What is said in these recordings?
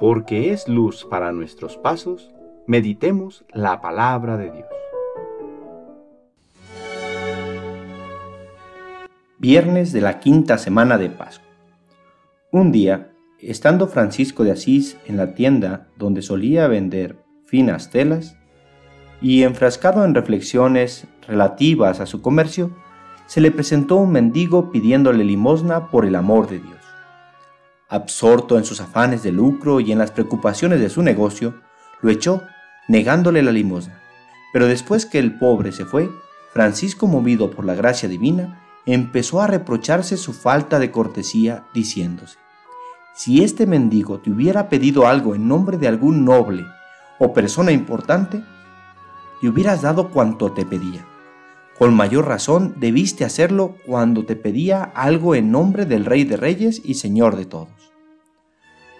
porque es luz para nuestros pasos, meditemos la palabra de Dios. Viernes de la quinta semana de Pascua. Un día, estando Francisco de Asís en la tienda donde solía vender finas telas, y enfrascado en reflexiones relativas a su comercio, se le presentó un mendigo pidiéndole limosna por el amor de Dios. Absorto en sus afanes de lucro y en las preocupaciones de su negocio, lo echó, negándole la limosna. Pero después que el pobre se fue, Francisco, movido por la gracia divina, empezó a reprocharse su falta de cortesía, diciéndose, si este mendigo te hubiera pedido algo en nombre de algún noble o persona importante, le hubieras dado cuanto te pedía. Con mayor razón debiste hacerlo cuando te pedía algo en nombre del Rey de Reyes y Señor de todos.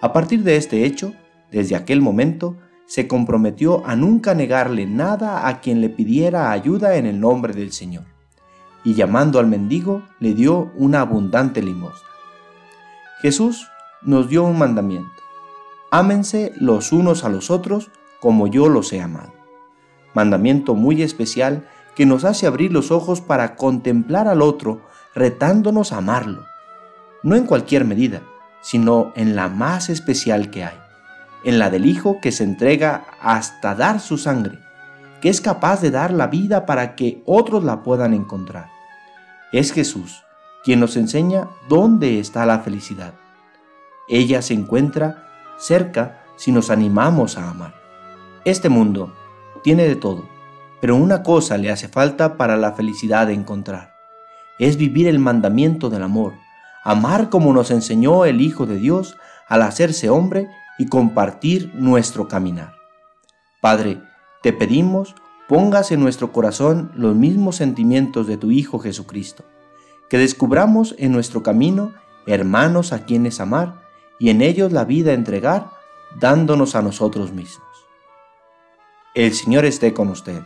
A partir de este hecho, desde aquel momento, se comprometió a nunca negarle nada a quien le pidiera ayuda en el nombre del Señor, y llamando al mendigo le dio una abundante limosna. Jesús nos dio un mandamiento. Ámense los unos a los otros como yo los he amado. Mandamiento muy especial que nos hace abrir los ojos para contemplar al otro, retándonos a amarlo, no en cualquier medida, sino en la más especial que hay, en la del Hijo que se entrega hasta dar su sangre, que es capaz de dar la vida para que otros la puedan encontrar. Es Jesús quien nos enseña dónde está la felicidad. Ella se encuentra cerca si nos animamos a amar. Este mundo tiene de todo, pero una cosa le hace falta para la felicidad de encontrar. Es vivir el mandamiento del amor, amar como nos enseñó el Hijo de Dios al hacerse hombre y compartir nuestro caminar. Padre, te pedimos pongas en nuestro corazón los mismos sentimientos de tu Hijo Jesucristo, que descubramos en nuestro camino hermanos a quienes amar y en ellos la vida entregar, dándonos a nosotros mismos. El Señor esté con ustedes.